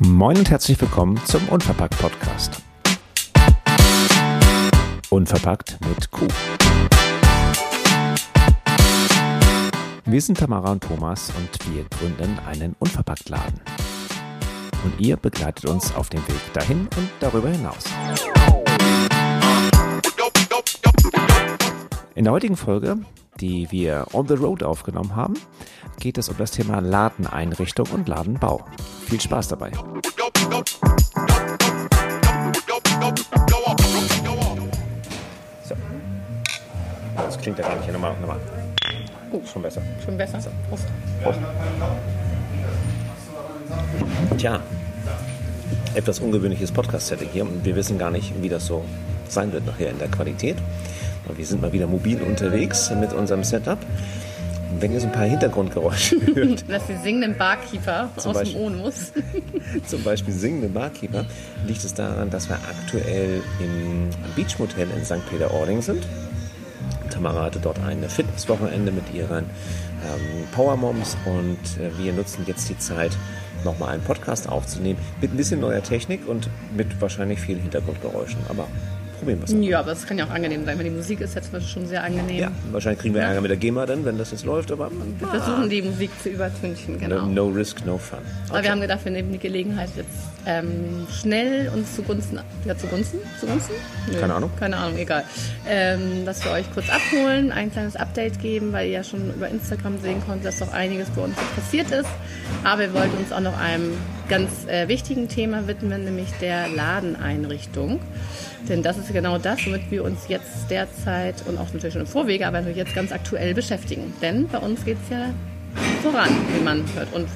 Moin und herzlich willkommen zum Unverpackt Podcast. Unverpackt mit Q. Wir sind Tamara und Thomas und wir gründen einen Unverpackt-Laden. Und ihr begleitet uns auf dem Weg dahin und darüber hinaus. In der heutigen Folge, die wir on the road aufgenommen haben, geht es um das Thema Ladeneinrichtung und Ladenbau. Viel Spaß dabei. So. Das klingt ja gar nicht. Nochmal, nochmal. Oh, Schon besser. schon besser. Prost. Prost. Tja, etwas ungewöhnliches Podcast-Setting hier und wir wissen gar nicht, wie das so sein wird nachher in der Qualität. Wir sind mal wieder mobil unterwegs mit unserem Setup. Und wenn ihr so ein paar Hintergrundgeräusche hört, Das ist die singenden Barkeeper Zum aus Beispiel. dem Onus. zum Beispiel singende Barkeeper, liegt es daran, dass wir aktuell im Beachmotel in St. Peter-Ording sind. Tamara hatte dort ein Fitnesswochenende mit ihren ähm, Powermoms und äh, wir nutzen jetzt die Zeit, nochmal einen Podcast aufzunehmen mit ein bisschen neuer Technik und mit wahrscheinlich vielen Hintergrundgeräuschen. Aber probieren es. Ja, aber es kann ja auch angenehm sein, weil die Musik ist jetzt schon sehr angenehm. Ja, wahrscheinlich kriegen wir Ärger mit der GEMA dann, wenn das jetzt läuft, aber Wir versuchen die Musik zu übertünchen, genau. no, no risk, no fun. Aber wir haben gedacht, wir nehmen die Gelegenheit jetzt ähm, schnell uns zugunsten, ja zugunsten, zugunsten? Nö, Keine Ahnung. Keine Ahnung, egal. Ähm, dass wir euch kurz abholen, ein kleines Update geben, weil ihr ja schon über Instagram sehen konntet, dass doch einiges bei uns passiert ist. Aber wir wollten uns auch noch einem ganz äh, wichtigen Thema widmen, nämlich der Ladeneinrichtung. Denn das ist genau das, womit wir uns jetzt derzeit und auch natürlich schon im Vorwege, aber jetzt ganz aktuell beschäftigen. Denn bei uns geht es ja voran, wie man hört. Und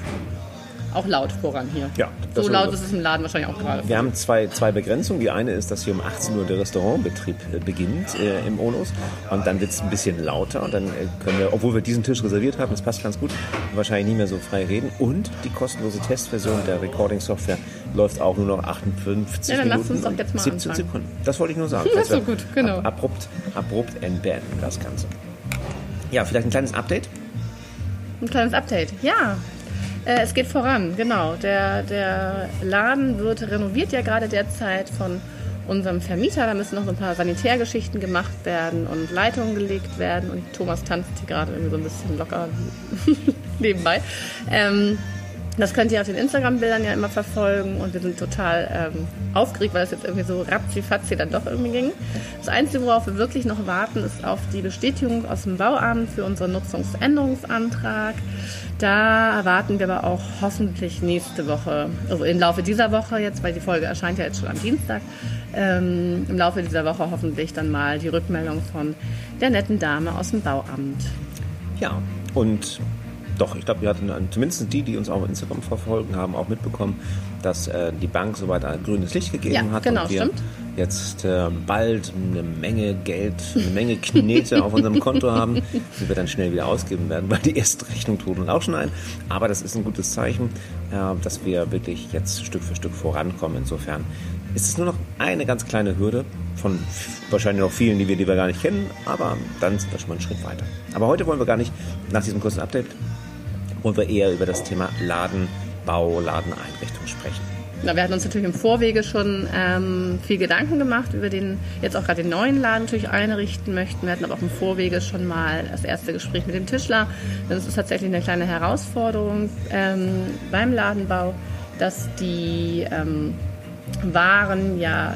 auch laut voran hier. Ja, so laut ist es im Laden wahrscheinlich auch gerade. Wir haben zwei, zwei Begrenzungen. Die eine ist, dass hier um 18 Uhr der Restaurantbetrieb äh, beginnt äh, im Onus. Und dann wird es ein bisschen lauter. Und dann äh, können wir, obwohl wir diesen Tisch reserviert haben, das passt ganz gut, wahrscheinlich nicht mehr so frei reden. Und die kostenlose Testversion der Recording-Software läuft auch nur noch 58 Ja, dann Minuten uns doch jetzt mal 17 anfangen. Sekunden. Das wollte ich nur sagen. Das ist so gut, genau. Ab, abrupt, abrupt entbeenden das Ganze. Ja, vielleicht ein kleines Update. Ein kleines Update. Ja, äh, es geht voran, genau. Der, der Laden wird renoviert ja gerade derzeit von unserem Vermieter. Da müssen noch ein paar Sanitärgeschichten gemacht werden und Leitungen gelegt werden. Und Thomas tanzt hier gerade irgendwie so ein bisschen locker nebenbei. Ähm, das könnt ihr auf den Instagram-Bildern ja immer verfolgen und wir sind total ähm, aufgeregt, weil es jetzt irgendwie so ratzi-fatzi dann doch irgendwie ging. Das Einzige, worauf wir wirklich noch warten, ist auf die Bestätigung aus dem Bauamt für unseren Nutzungsänderungsantrag. Da erwarten wir aber auch hoffentlich nächste Woche, also im Laufe dieser Woche jetzt, weil die Folge erscheint ja jetzt schon am Dienstag, ähm, im Laufe dieser Woche hoffentlich dann mal die Rückmeldung von der netten Dame aus dem Bauamt. Ja, und doch, ich glaube, wir hatten zumindest die, die uns auch auf Instagram verfolgen, haben auch mitbekommen, dass äh, die Bank soweit ein grünes Licht gegeben Ja, hat genau, und wir stimmt. jetzt äh, bald eine Menge Geld, eine Menge Knete auf unserem Konto haben, die wir dann schnell wieder ausgeben werden, weil die erste Rechnung tut uns auch schon ein. Aber das ist ein gutes Zeichen, äh, dass wir wirklich jetzt Stück für Stück vorankommen. Insofern ist es nur noch eine ganz kleine Hürde von wahrscheinlich noch vielen, die wir, die wir gar nicht kennen, aber dann sind wir schon mal einen Schritt weiter. Aber heute wollen wir gar nicht nach diesem kurzen Update wollen wir eher über das Thema Ladenbau, Ladeneinrichtung sprechen. Na, wir hatten uns natürlich im Vorwege schon ähm, viel Gedanken gemacht über den, jetzt auch gerade den neuen Laden natürlich einrichten möchten. Wir hatten aber auch im Vorwege schon mal das erste Gespräch mit dem Tischler. Es ist tatsächlich eine kleine Herausforderung ähm, beim Ladenbau, dass die ähm, Waren ja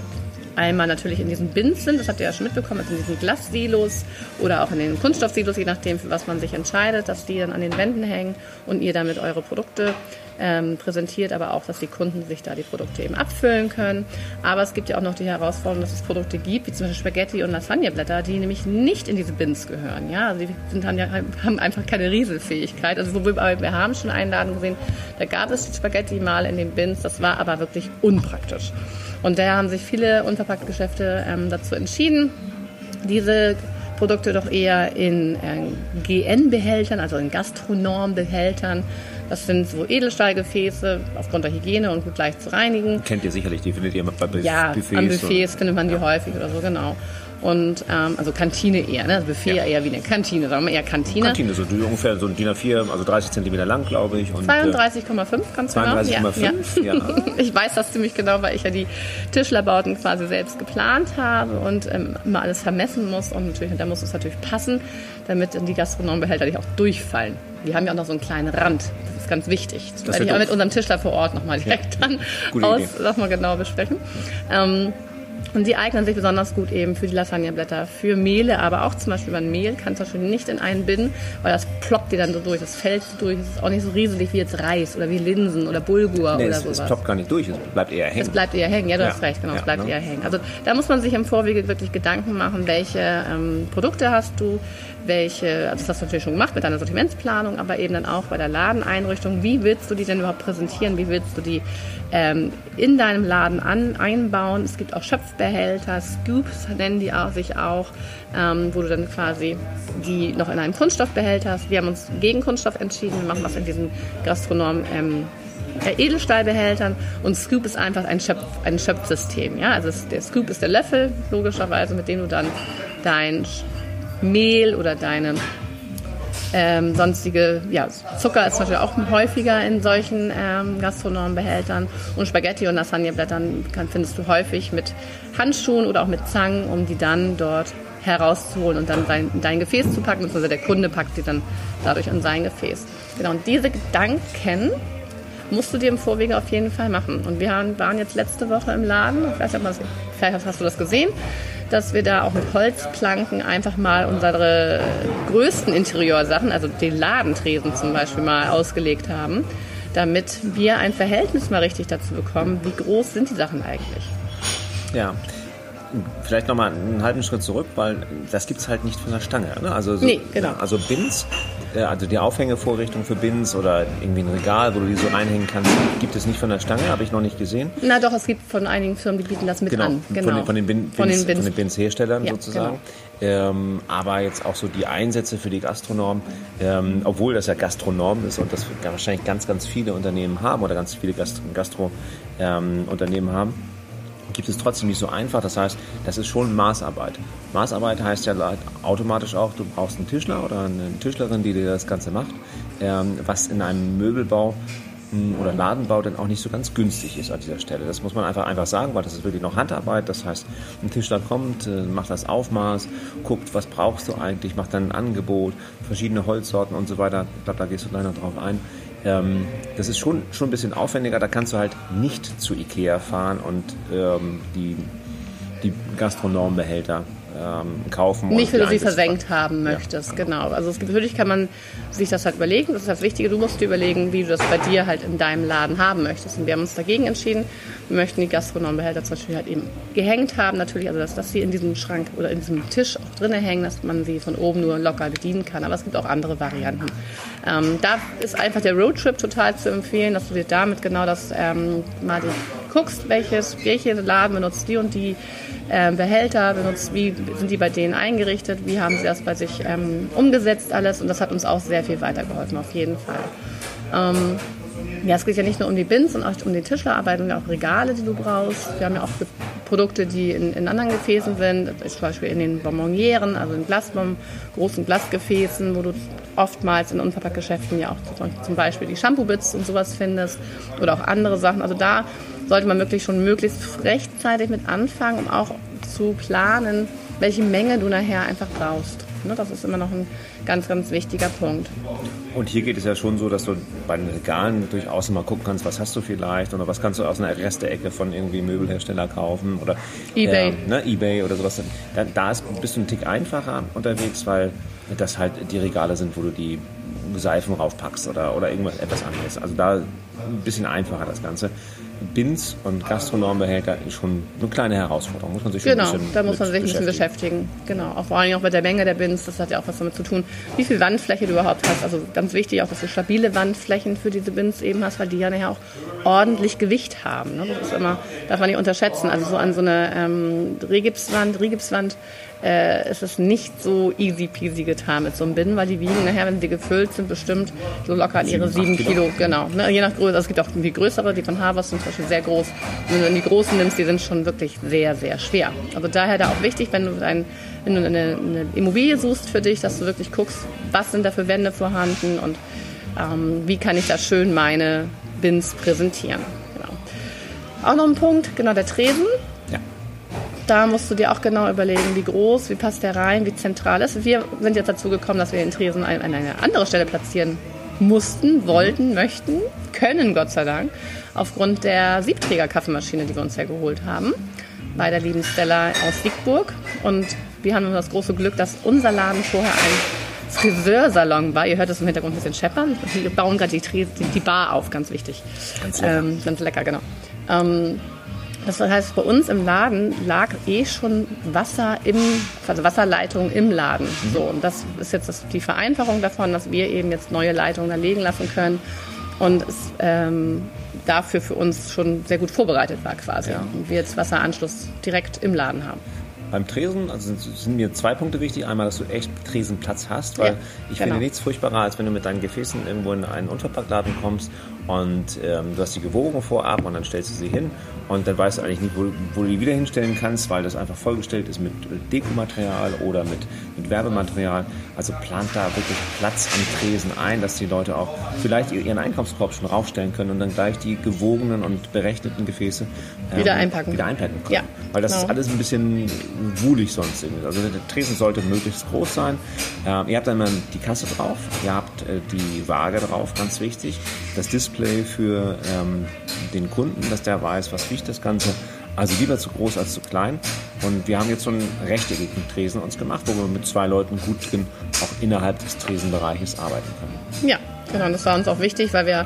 einmal natürlich in diesen Bins sind, das habt ihr ja schon mitbekommen, also in diesen Glassilos oder auch in den Kunststoffsilos, je nachdem, für was man sich entscheidet, dass die dann an den Wänden hängen und ihr damit eure Produkte ähm, präsentiert, aber auch, dass die Kunden sich da die Produkte eben abfüllen können. Aber es gibt ja auch noch die Herausforderung, dass es Produkte gibt, wie zum Beispiel Spaghetti und Lasagneblätter, die nämlich nicht in diese Bins gehören. Ja, also die sind, haben, ja, haben einfach keine Rieselfähigkeit. Also wir haben schon einen Laden gesehen, da gab es die Spaghetti mal in den Bins, das war aber wirklich unpraktisch. Und daher haben sich viele Unverpacktgeschäfte ähm, dazu entschieden, diese Produkte doch eher in äh, GN-Behältern, also in Gastronorm-Behältern. Das sind so Edelstahlgefäße aufgrund der Hygiene und gut leicht zu reinigen. Kennt ihr sicherlich, die findet ihr bei Buf- Ja, Buffets. an Buffets findet man die häufig oder so, genau. Und ähm, also Kantine eher, ne? Buffet ja. eher wie eine Kantine, sagen wir eher Kantine. Kantine, so ungefähr so ein DIN A4, also 30 Zentimeter lang, glaube ich. 32,5 ganz 32, genau. 32,5, ja. ja. ich weiß das ziemlich genau, weil ich ja die Tischlerbauten quasi selbst geplant habe und ähm, immer alles vermessen muss. Und natürlich, da muss es natürlich passen, damit die Gastronombehälter nicht auch durchfallen. Die haben ja auch noch so einen kleinen Rand. Das ist ganz wichtig. Das, werde ich auch mit unserem Tischler vor Ort nochmal direkt ja. dann aus, nochmal genau besprechen. Ähm, und die eignen sich besonders gut eben für die Lasagneblätter, für Mehle, aber auch zum Beispiel beim Mehl kannst du natürlich nicht in einen binden, weil das ploppt dir dann so durch, das fällt so durch. Es ist auch nicht so riesig wie jetzt Reis oder wie Linsen oder Bulgur nee, oder es, sowas. Es ploppt gar nicht durch, es bleibt eher hängen. Es bleibt eher hängen, ja, du ja. hast recht, genau, ja, es bleibt ne? eher hängen. Also da muss man sich im Vorwege wirklich Gedanken machen, welche ähm, Produkte hast du, welche, also das hast du natürlich schon gemacht mit deiner Sortimentsplanung, aber eben dann auch bei der Ladeneinrichtung, wie willst du die denn überhaupt präsentieren, wie willst du die ähm, in deinem Laden an, einbauen. Es gibt auch Schöpfbehälter, Scoops nennen die auch, sich auch, ähm, wo du dann quasi die noch in einem Kunststoffbehälter hast. Wir haben uns gegen Kunststoff entschieden, wir machen was in diesen Gastronomen. Ähm, Edelstahlbehältern und Scoop ist einfach ein, Schöpf, ein Schöpfsystem. Ja? Also der Scoop ist der Löffel, logischerweise, mit dem du dann dein Mehl oder deine ähm, sonstige, ja, Zucker ist natürlich auch häufiger in solchen ähm, gastronomen Behältern. Und Spaghetti und Lasagneblättern findest du häufig mit Handschuhen oder auch mit Zangen, um die dann dort herauszuholen und dann in dein Gefäß zu packen, beziehungsweise der Kunde packt die dann dadurch in sein Gefäß. Genau, und diese Gedanken musst du dir im Vorwege auf jeden Fall machen. Und wir waren jetzt letzte Woche im Laden, vielleicht hast du das gesehen, dass wir da auch mit Holzplanken einfach mal unsere größten Interieursachen, also den Ladentresen zum Beispiel, mal ausgelegt haben, damit wir ein Verhältnis mal richtig dazu bekommen, wie groß sind die Sachen eigentlich. Ja, vielleicht nochmal einen halben Schritt zurück, weil das gibt es halt nicht von der Stange. Ne? Also, so, nee, genau. Also Bins, also die Aufhängevorrichtung für Bins oder irgendwie ein Regal, wo du die so reinhängen kannst, gibt es nicht von der Stange, habe ich noch nicht gesehen. Na doch, es gibt von einigen Firmen, die bieten das mit genau, an. Genau, von den, von den, Bin, Bins, von den Bins, von den Bins-Herstellern ja, sozusagen. Genau. Ähm, aber jetzt auch so die Einsätze für die Gastronomen, ähm, obwohl das ja Gastronom ist und das wahrscheinlich ganz, ganz viele Unternehmen haben oder ganz viele Gastro-Unternehmen ähm, haben gibt es trotzdem nicht so einfach. Das heißt, das ist schon Maßarbeit. Maßarbeit heißt ja automatisch auch, du brauchst einen Tischler oder eine Tischlerin, die dir das Ganze macht, ähm, was in einem Möbelbau hm, oder Ladenbau dann auch nicht so ganz günstig ist an dieser Stelle. Das muss man einfach einfach sagen, weil das ist wirklich noch Handarbeit. Das heißt, ein Tischler kommt, äh, macht das Aufmaß, guckt, was brauchst du eigentlich, macht dann ein Angebot, verschiedene Holzsorten und so weiter. Ich glaube, da gehst du noch drauf ein. Ähm, das ist schon, schon ein bisschen aufwendiger. Da kannst du halt nicht zu Ikea fahren und ähm, die, die Gastronombehälter ähm, kaufen. Nicht, weil du sie versenkt haben möchtest, ja. genau. Also es gibt, natürlich kann man sich das halt überlegen. Das ist das Wichtige. Du musst dir überlegen, wie du das bei dir halt in deinem Laden haben möchtest. Und wir haben uns dagegen entschieden. Wir möchten die Gastronombehälter zum Beispiel halt eben gehängt haben. Natürlich, also dass, dass sie in diesem Schrank oder in diesem Tisch auch drinnen hängen, dass man sie von oben nur locker bedienen kann. Aber es gibt auch andere Varianten. Ähm, da ist einfach der Roadtrip total zu empfehlen, dass du dir damit genau das ähm, mal guckst, welches, welche Laden benutzt die und die äh, Behälter, benutzt, wie sind die bei denen eingerichtet, wie haben sie das bei sich ähm, umgesetzt alles und das hat uns auch sehr viel weitergeholfen, auf jeden Fall. Ähm, ja, es geht ja nicht nur um die Bins und auch um die Tischlerarbeit und auch Regale, die du brauchst. Wir haben ja auch Produkte, die in, in anderen Gefäßen sind, zum Beispiel in den Bonbonnieren, also in Glasbon, großen Glasgefäßen, wo du oftmals in Unverpacktgeschäften ja auch zum Beispiel die Shampoo-Bits und sowas findest oder auch andere Sachen. Also da sollte man wirklich schon möglichst rechtzeitig mit anfangen, um auch zu planen, welche Menge du nachher einfach brauchst. Ne, das ist immer noch ein ganz, ganz wichtiger Punkt. Und hier geht es ja schon so, dass du bei den Regalen durchaus mal gucken kannst, was hast du vielleicht oder was kannst du aus einer Resteecke von irgendwie Möbelhersteller kaufen oder Ebay, äh, ne, Ebay oder sowas. Da, da ist, bist du ein Tick einfacher unterwegs, weil das halt die Regale sind, wo du die Seifen raufpackst oder, oder irgendwas etwas anderes. Also da ein bisschen einfacher das Ganze. Bins und Gastronombehälter ist schon eine kleine Herausforderung. Muss man sich genau, ein bisschen da muss man sich ein bisschen beschäftigen. Genau, auch vor allem auch mit der Menge der Bins, das hat ja auch was damit zu tun, wie viel Wandfläche du überhaupt hast. Also ganz wichtig auch, dass du stabile Wandflächen für diese Bins eben hast, weil die ja nachher auch ordentlich Gewicht haben. Ne? Das ist immer, darf man nicht unterschätzen. Also so an so eine ähm, Regipswand, Regipswand äh, ist es nicht so easy peasy getan mit so einem Binnen, weil die wiegen nachher, wenn sie gefüllt sind, bestimmt so locker an ihre sieben Kilo. Kilo. Genau, ne? je nach Größe. Also es gibt auch die größere, die von Harvest sind zum Beispiel sehr groß. Und wenn du die großen nimmst, die sind schon wirklich sehr, sehr schwer. Also daher da auch wichtig, wenn du, ein, wenn du eine, eine Immobilie suchst für dich, dass du wirklich guckst, was sind da für Wände vorhanden und ähm, wie kann ich da schön meine Bins präsentieren. Genau. Auch noch ein Punkt, genau der Tresen. Da musst du dir auch genau überlegen, wie groß, wie passt der rein, wie zentral ist. Wir sind jetzt dazu gekommen, dass wir den Tresen an eine andere Stelle platzieren mussten, wollten, möchten, können Gott sei Dank, aufgrund der Siebträger-Kaffeemaschine, die wir uns ja geholt haben, bei der lieben Stella aus Siegburg. Und wir haben das große Glück, dass unser Laden vorher ein Friseursalon war. Ihr hört es im Hintergrund ein bisschen scheppern. Wir bauen gerade die, die, Bar auf, ganz wichtig. Ganz lecker. Ähm, ganz lecker, genau. Ähm, das heißt, bei uns im Laden lag eh schon Wasser im, also Wasserleitung im Laden. So, und das ist jetzt das, die Vereinfachung davon, dass wir eben jetzt neue Leitungen da legen lassen können und es ähm, dafür für uns schon sehr gut vorbereitet war quasi. Ja. Und wir jetzt Wasseranschluss direkt im Laden haben. Beim Tresen also sind mir zwei Punkte wichtig. Einmal, dass du echt Tresenplatz hast, weil Ja, ich genau. finde nichts furchtbarer, als wenn du mit deinen Gefäßen irgendwo in einen Unterpackladen kommst und ähm, du hast die gewogen vorab und dann stellst du sie hin und dann weißt du eigentlich nicht, wo, wo du die wieder hinstellen kannst, weil das einfach vollgestellt ist mit Dekomaterial oder mit, mit Werbematerial. Also plant da wirklich Platz am Tresen ein, dass die Leute auch vielleicht ihren Einkaufskorb schon raufstellen können und dann gleich die gewogenen und berechneten Gefäße ähm, Wieder einpacken. Wieder einpacken können. Ja, Weil das ist genau. alles ein bisschen wuhlig sonst irgendwie. Also der Tresen sollte möglichst groß sein. Ähm, ihr habt dann die Kasse drauf, ihr habt äh, die Waage drauf, ganz wichtig. Das Display für ähm, den Kunden, dass der weiß, was wiegt das Ganze. Also lieber zu groß als zu klein. Und wir haben jetzt so einen rechteckigen Tresen uns gemacht, wo wir mit zwei Leuten gut drin auch innerhalb des Tresenbereiches arbeiten können. Ja, genau. Und das war uns auch wichtig, weil wir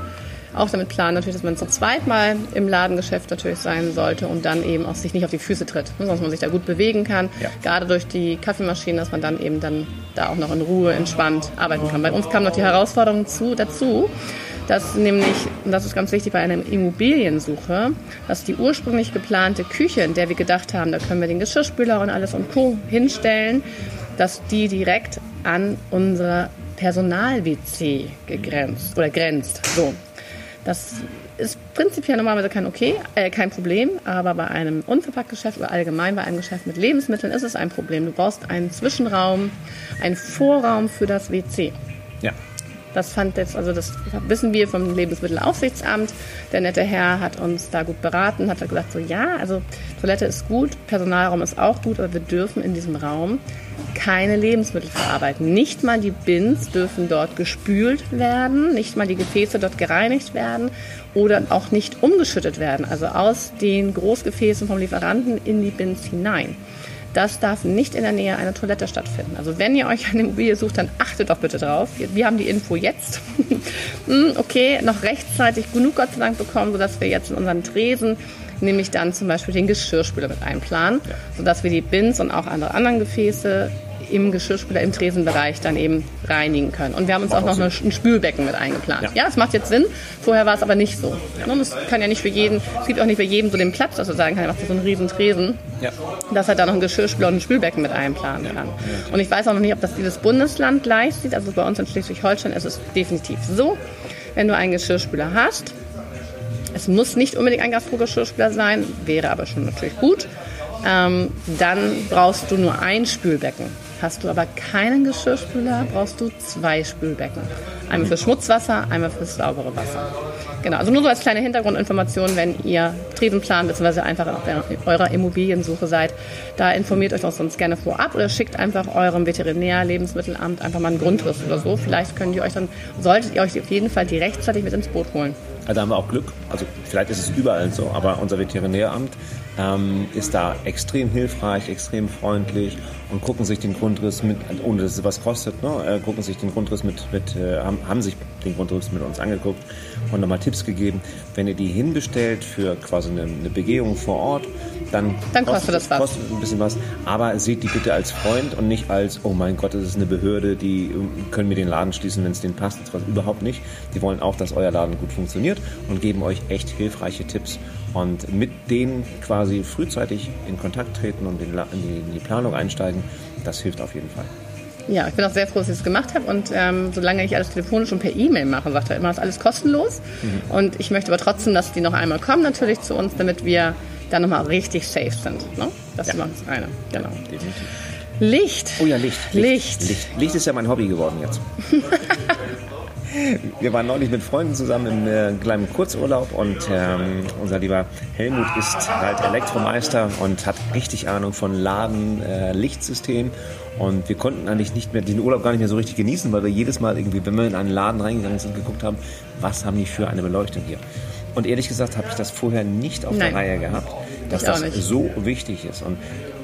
auch damit planen, natürlich, dass man zu zweit mal im Ladengeschäft natürlich sein sollte und dann eben auch sich nicht auf die Füße tritt, ne, sondern dass man sich da gut bewegen kann. Ja. Gerade durch die Kaffeemaschine, dass man dann eben dann da auch noch in Ruhe entspannt arbeiten kann. Bei uns kam noch die Herausforderung zu, dazu, dass nämlich, und das ist ganz wichtig bei einer Immobiliensuche, dass die ursprünglich geplante Küche, in der wir gedacht haben, da können wir den Geschirrspüler und alles und Co. hinstellen, dass die direkt an unsere Personal-WC gegrenzt oder grenzt. So. Das ist prinzipiell normalerweise kein okay, äh, kein Problem, aber bei einem Unverpacktgeschäft oder allgemein bei einem Geschäft mit Lebensmitteln ist es ein Problem. Du brauchst einen Zwischenraum, einen Vorraum für das WC. Ja. Das fand jetzt, also das wissen wir vom Lebensmittelaufsichtsamt. Der nette Herr hat uns da gut beraten, hat gesagt so, ja, also Toilette ist gut, Personalraum ist auch gut, aber wir dürfen in diesem Raum keine Lebensmittel verarbeiten. Nicht mal die Bins dürfen dort gespült werden, nicht mal die Gefäße dort gereinigt werden oder auch nicht umgeschüttet werden, also aus den Großgefäßen vom Lieferanten in die Bins hinein. Das darf nicht in der Nähe einer Toilette stattfinden. Also wenn ihr euch eine Immobilie sucht, dann achtet doch bitte drauf. Wir haben die Info jetzt. Hm, okay, noch rechtzeitig genug Gott sei Dank bekommen, sodass wir jetzt in unseren Tresen nämlich dann zum Beispiel den Geschirrspüler mit einplanen, sodass wir die Bins und auch andere anderen Gefäße im Geschirrspüler, im Tresenbereich dann eben reinigen können. Und wir haben uns auch noch eine, ein Spülbecken mit eingeplant. Ja. Ja, das macht jetzt Sinn. Vorher war es aber nicht so. Und es kann ja nicht für jeden, es gibt auch nicht für jeden so den Platz, dass er sagen kann, er macht so einen riesen Tresen Ja. dass er da noch ein Geschirrspüler und ein Spülbecken mit einplanen kann. Und ich weiß auch noch nicht, ob das jedes Bundesland gleich sieht. Also bei uns in Schleswig-Holstein ist es definitiv so, wenn du einen Geschirrspüler hast, es muss nicht unbedingt ein Gastro-Geschirrspüler sein, wäre aber schon natürlich gut, ähm, dann brauchst du nur ein Spülbecken. Hast du aber keinen Geschirrspüler, brauchst du zwei Spülbecken. Einmal für Schmutzwasser, einmal fürs saubere Wasser. Genau, also nur so als kleine Hintergrundinformation, wenn ihr Tresen plant, beziehungsweise einfach auf eurer Immobiliensuche seid. Da informiert euch auch sonst gerne vorab oder schickt einfach eurem Veterinär, Lebensmittelamt einfach mal einen Grundriss oder so. Vielleicht könnt ihr euch dann, solltet ihr euch auf jeden Fall die rechtzeitig mit ins Boot holen. Also da haben wir auch Glück. Also vielleicht ist es überall so, aber unser Veterinäramt ähm, ist da extrem hilfreich, extrem freundlich und gucken sich den Grundriss mit, ohne dass es was kostet, ne, äh, gucken sich den Grundriss mit, mit äh, haben, sich den Grundriss mit uns angeguckt und nochmal Tipps gegeben. Wenn ihr die hinbestellt für quasi eine, eine Begehung vor Ort, dann, Dann kostet das was. kostet ein bisschen was. Aber seht die bitte als Freund und nicht als, oh mein Gott, das ist eine Behörde, die äh, können mir den Laden schließen, wenn es denen passt. Das war überhaupt nicht. Die wollen auch, dass euer Laden gut funktioniert und geben euch echt hilfreiche Tipps. Und mit denen quasi frühzeitig in Kontakt treten und in die Planung einsteigen, das hilft auf jeden Fall. Ja, ich bin auch sehr froh, dass ich es gemacht habe. Und ähm, solange ich alles telefonisch und per E-Mail mache, sagt er immer, ist alles kostenlos. Mhm. Und ich möchte aber trotzdem, dass die noch einmal kommen, natürlich zu uns, damit wir dann nochmal richtig safe sind. Ne? Das ja. ist das eine. Genau. Definitiv. Licht. Oh ja, Licht. Licht. Licht. Licht. Licht ist ja mein Hobby geworden jetzt. Wir waren neulich mit Freunden zusammen im äh, kleinen Kurzurlaub und ähm, unser lieber Helmut ist halt Elektromeister und hat richtig Ahnung von Laden, äh, Lichtsystem und wir konnten eigentlich nicht mehr den Urlaub gar nicht mehr so richtig genießen, weil wir jedes Mal irgendwie, wenn wir in einen Laden reingegangen sind, geguckt haben, was haben die für eine Beleuchtung hier. Und ehrlich gesagt habe ich das vorher nicht auf Nein. der Reihe gehabt, dass das so wichtig ist. Und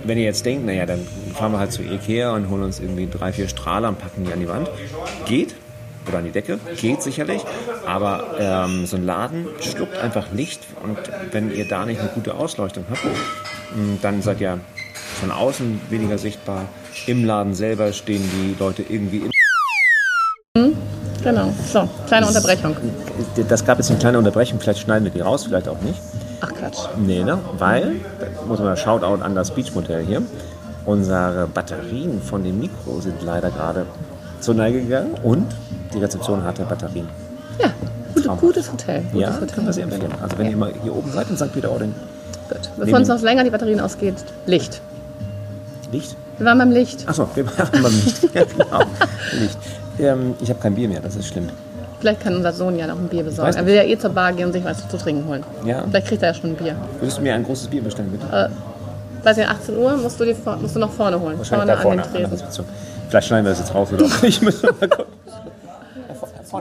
wenn ihr jetzt denkt, naja, dann fahren wir halt zu Ikea und holen uns irgendwie drei, vier Strahler und packen die an die Wand. Geht, oder an die Decke, geht sicherlich, aber ähm, so ein Laden schluckt einfach Licht und wenn ihr da nicht eine gute Ausleuchtung habt, dann seid ihr von außen weniger sichtbar. Im Laden selber stehen die Leute irgendwie im Genau, so, kleine Unterbrechung. Das gab jetzt eine kleine Unterbrechung, vielleicht schneiden wir die raus, vielleicht auch nicht. Ach Quatsch. Nee, ne? Weil, da muss man Shoutout an das Beach-Modell hier, unsere Batterien von dem Mikro sind leider gerade zur Neige gegangen und die Rezeption hatte Batterien. Ja, gute, gutes Hotel. Gutes ja, Hotel. können wir sehr empfehlen. Also wenn ja. ihr mal hier oben seid in St. Peter-Ording. Gut. Bevor uns noch länger die Batterien ausgeht, Licht. Licht? Wir waren beim Licht. Achso, wir waren beim Licht. ja, genau. Licht. Ähm, ich habe kein Bier mehr, das ist schlimm. Vielleicht kann unser Sohn ja noch ein Bier besorgen. Er will ja eh zur Bar gehen und sich was zu trinken holen. Ja. Vielleicht kriegt er ja schon ein Bier. Würdest du mir ein großes Bier bestellen, bitte? Äh, weiß ich, 18 Uhr musst du, die, musst du noch vorne holen. Wahrscheinlich vorne, vorne an den Tresen. Vielleicht schneiden wir das jetzt raus oder auch nicht. Müssen wir mal gucken.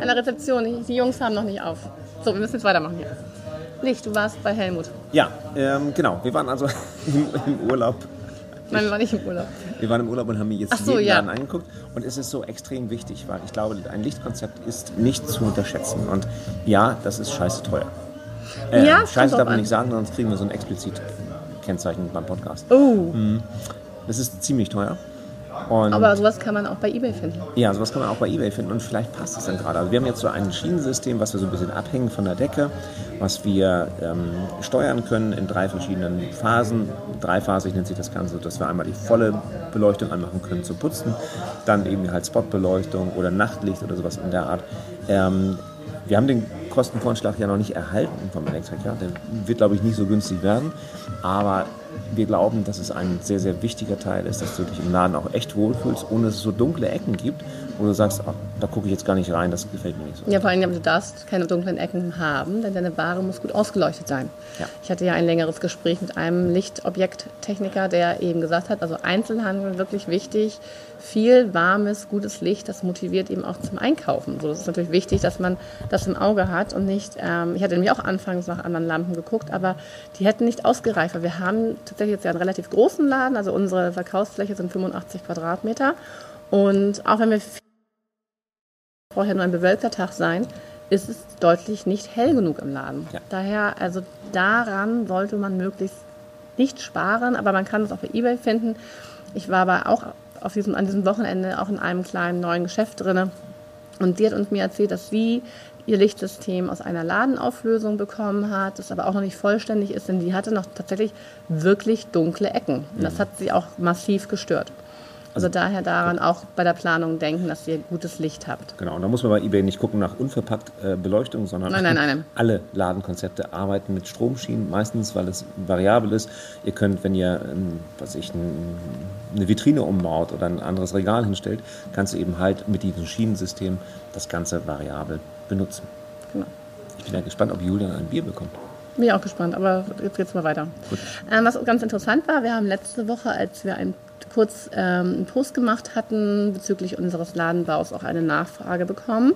An der Rezeption, die Jungs haben noch nicht auf. So, wir müssen jetzt weitermachen hier. Licht, du warst bei Helmut. Ja, ähm, genau. Wir waren also im, im, Urlaub. Nein, wir waren nicht im Urlaub. Wir waren im Urlaub und haben mir jetzt so, jeden ja. Laden angeguckt. Und es ist so extrem wichtig, weil ich glaube, ein Lichtkonzept ist nicht zu unterschätzen. Und ja, das ist scheiße teuer. Äh, ja, scheiße darf man nicht sagen, sonst kriegen wir so ein explizit Kennzeichen beim Podcast. Oh. Das ist ziemlich teuer. Und Aber sowas kann man auch bei eBay finden. Ja, sowas kann man auch bei eBay finden und vielleicht passt es dann gerade. Also wir haben jetzt so ein Schienensystem, was wir so ein bisschen abhängen von der Decke, was wir ähm, steuern können in drei verschiedenen Phasen. Dreiphasig nennt sich das Ganze, dass wir einmal die volle Beleuchtung anmachen können zum Putzen, dann eben halt Spotbeleuchtung oder Nachtlicht oder sowas in der Art. Ähm, wir haben den Kostenvorschlag ja noch nicht erhalten vom Elektriker. Der wird, glaube ich, nicht so günstig werden. Aber wir glauben, dass es ein sehr, sehr wichtiger Teil ist, dass du dich im Laden auch echt wohlfühlst, ohne dass es so dunkle Ecken gibt, wo du sagst, ach, da gucke ich jetzt gar nicht rein, das gefällt mir nicht so. Ja, vor allem, du darfst keine dunklen Ecken haben, denn deine Ware muss gut ausgeleuchtet sein. Ja. Ich hatte ja ein längeres Gespräch mit einem Lichtobjekttechniker, der eben gesagt hat, also Einzelhandel wirklich wichtig, viel warmes, gutes Licht, das motiviert eben auch zum Einkaufen. So, das ist natürlich wichtig, dass man das im Auge hat und nicht, ähm, ich hatte nämlich auch anfangs nach anderen Lampen geguckt, aber die hätten nicht ausgereicht, weil wir haben tatsächlich jetzt ja einen relativ großen Laden, also unsere Verkaufsfläche sind 85 Quadratmeter und auch wenn wir vorher nur ein bewölkter Tag sein, ist es deutlich nicht hell genug im Laden. Ja. Daher, also daran sollte man möglichst nicht sparen, aber man kann es auch bei eBay finden. Ich war aber auch auf diesem, an diesem Wochenende auch in einem kleinen neuen Geschäft drin. Und sie hat uns mir erzählt, dass sie ihr Lichtsystem aus einer Ladenauflösung bekommen hat, das aber auch noch nicht vollständig ist, denn die hatte noch tatsächlich wirklich dunkle Ecken. Und das mhm. hat sie auch massiv gestört. Also daher daran auch bei der Planung denken, dass ihr gutes Licht habt. Genau, und da muss man bei eBay nicht gucken nach unverpackt äh, Beleuchtung, sondern nein, nein, nein. alle Ladenkonzepte arbeiten mit Stromschienen, meistens, weil es variabel ist. Ihr könnt, wenn ihr ähm, was ich, ein, eine Vitrine umbaut oder ein anderes Regal hinstellt, kannst du eben halt mit diesem Schienensystem das Ganze variabel benutzen. Genau. Ich bin ja gespannt, ob Julian ein Bier bekommt. Bin ich auch gespannt, aber jetzt geht's mal weiter. Ähm, was ganz interessant war, wir haben letzte Woche, als wir ein kurz ähm, einen Post gemacht hatten bezüglich unseres Ladenbaus auch eine Nachfrage bekommen,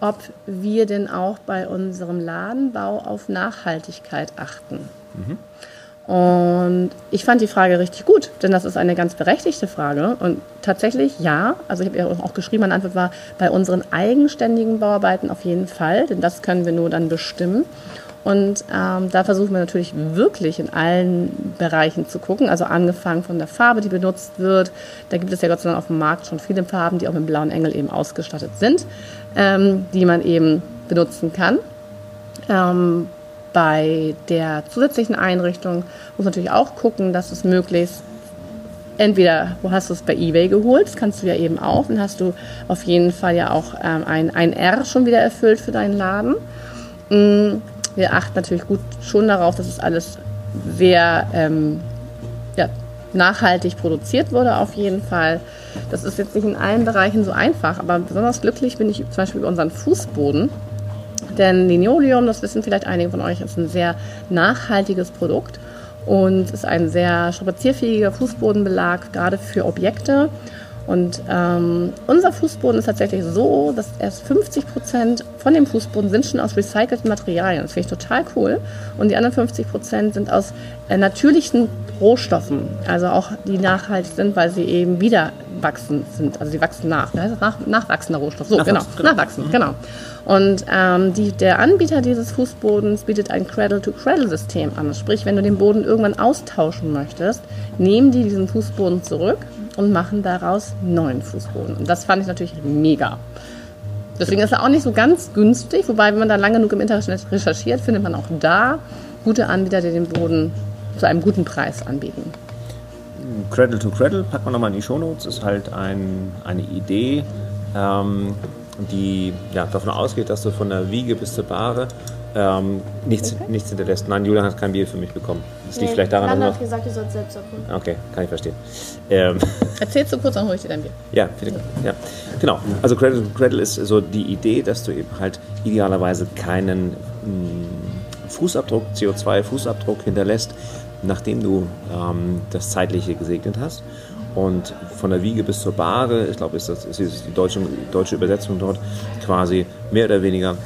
ob wir denn auch bei unserem Ladenbau auf Nachhaltigkeit achten. Mhm. Und ich fand die Frage richtig gut, denn das ist eine ganz berechtigte Frage. Und tatsächlich ja, also ich habe ja auch geschrieben, meine Antwort war bei unseren eigenständigen Bauarbeiten auf jeden Fall, denn das können wir nur dann bestimmen. Und ähm, da versuchen wir natürlich wirklich in allen Bereichen zu gucken. Also angefangen von der Farbe, die benutzt wird. Da gibt es ja Gott sei Dank auf dem Markt schon viele Farben, die auch mit blauen Engel eben ausgestattet sind, ähm, die man eben benutzen kann. Ähm, bei der zusätzlichen Einrichtung muss natürlich auch gucken, dass es möglichst entweder wo hast du es bei eBay geholt, das kannst du ja eben auch, dann hast du auf jeden Fall ja auch ähm, ein, ein R schon wieder erfüllt für deinen Laden. Mm, wir achten natürlich gut schon darauf, dass es alles sehr ähm, ja, nachhaltig produziert wurde auf jeden Fall. Das ist jetzt nicht in allen Bereichen so einfach, aber besonders glücklich bin ich zum Beispiel über unseren Fußboden. Denn Linoleum, das wissen vielleicht einige von euch, ist ein sehr nachhaltiges Produkt und ist ein sehr strapazierfähiger Fußbodenbelag, gerade für Objekte. Und ähm, unser Fußboden ist tatsächlich so, dass erst 50 Prozent von dem Fußboden sind schon aus recycelten Materialien. Das finde ich total cool. Und die anderen 50 Prozent sind aus äh, natürlichen Rohstoffen, also auch die nachhaltig sind, weil sie eben wieder wachsen sind. Also die wachsen nach. Wie heißt das? Nach, nachwachsender Rohstoff. So, genau. genau. Nachwachsen, mhm. genau. Und ähm, die, der Anbieter dieses Fußbodens bietet ein Cradle-to-Cradle-System an. Sprich, wenn du den Boden irgendwann austauschen möchtest, nehmen die diesen Fußboden zurück und machen daraus neuen Fußboden. Und das fand ich natürlich mega. Deswegen ist er auch nicht so ganz günstig, wobei, wenn man da lange genug im Internet recherchiert, findet man auch da gute Anbieter, die den Boden zu einem guten Preis anbieten. Cradle to Cradle packt man nochmal in die Shownotes, ist halt ein, eine Idee, ähm, die ja, davon ausgeht, dass du von der Wiege bis zur Bahre ähm, nichts, okay. nichts hinterlässt. Nein, Julian hat kein Bier für mich bekommen. Das liegt nee, vielleicht daran, dass hat gesagt, du sollst selbst abholen. Okay, kann ich verstehen. Ähm, Erzählst du kurz, dann hole ich dir dein Bier. Ja, bitte. Ja. Genau. Also Cradle to Cradle ist so die Idee, dass du eben halt idealerweise keinen mh, mm, Fußabdruck, CO2-Fußabdruck hinterlässt, nachdem du ähm, das Zeitliche gesegnet hast. Und von der Wiege bis zur Bahre, ich glaube, ist das ist die deutsche, deutsche Übersetzung dort, quasi mehr oder weniger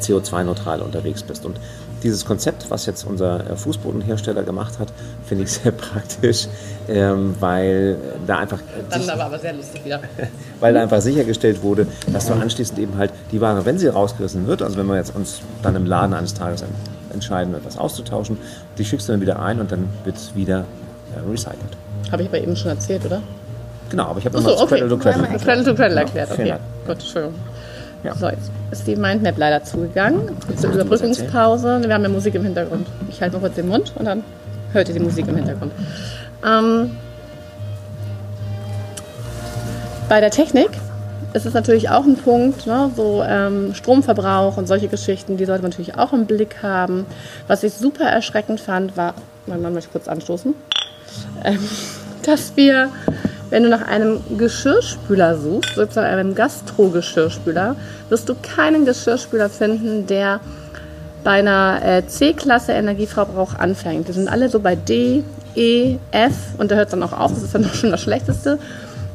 CO2-neutral unterwegs bist. Und dieses Konzept, was jetzt unser äh, Fußbodenhersteller gemacht hat, finde ich sehr praktisch, ähm, weil da einfach. Dann aber, aber sehr lustig wieder. weil da einfach sichergestellt wurde, dass du anschließend eben halt die Ware, wenn sie rausgerissen wird, also wenn wir jetzt uns dann im Laden eines Tages entscheiden, etwas auszutauschen, die schickst du dann wieder ein und dann wird es wieder äh, recycelt. Habe ich aber eben schon erzählt, oder? Genau, aber ich habe nochmal so, okay. Cradle to Cradle, Cradle, to Cradle erklärt. Okay, gut, Entschuldigung. Ja. So, jetzt ist die Mindmap leider zugegangen. Zur Überbrückungspause. Wir haben ja Musik im Hintergrund. Ich halte mal kurz den Mund und dann hört ihr die Musik im Hintergrund. Ähm, bei der Technik ist es natürlich auch ein Punkt, ne, so ähm, Stromverbrauch und solche Geschichten, die sollte man natürlich auch im Blick haben. Was ich super erschreckend fand, war, man möchte kurz anstoßen, ähm, dass wir wenn du nach einem Geschirrspüler suchst, sozusagen einem Gastro-Geschirrspüler, wirst du keinen Geschirrspüler finden, der bei einer äh, C-Klasse Energieverbrauch anfängt. Die sind alle so bei D, E, F und da hört es dann auch auf, das ist dann auch schon das Schlechteste.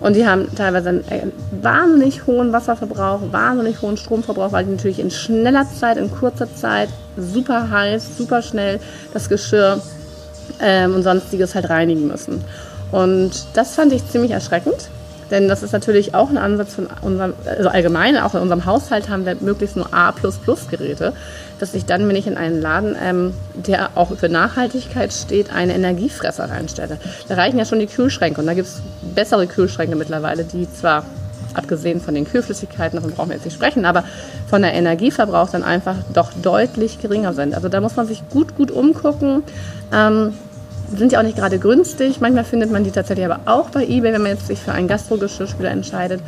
Und die haben teilweise einen äh, wahnsinnig hohen Wasserverbrauch, wahnsinnig hohen Stromverbrauch, weil die natürlich in schneller Zeit, in kurzer Zeit, super heiß, super schnell das Geschirr ähm, und sonstiges halt reinigen müssen. Und das fand ich ziemlich erschreckend, denn das ist natürlich auch ein Ansatz von unserem, also allgemein, auch in unserem Haushalt haben wir möglichst nur A++-Geräte, dass ich dann, wenn ich in einen Laden, ähm, der auch für Nachhaltigkeit steht, eine Energiefresser reinstelle. Da reichen ja schon die Kühlschränke und da gibt es bessere Kühlschränke mittlerweile, die zwar abgesehen von den Kühlflüssigkeiten, davon brauchen wir jetzt nicht sprechen, aber von der Energieverbrauch dann einfach doch deutlich geringer sind. Also da muss man sich gut, gut umgucken. Ähm, sind ja auch nicht gerade günstig. Manchmal findet man die tatsächlich aber auch bei eBay, wenn man jetzt sich für einen Gastro-Geschirrspüler entscheidet.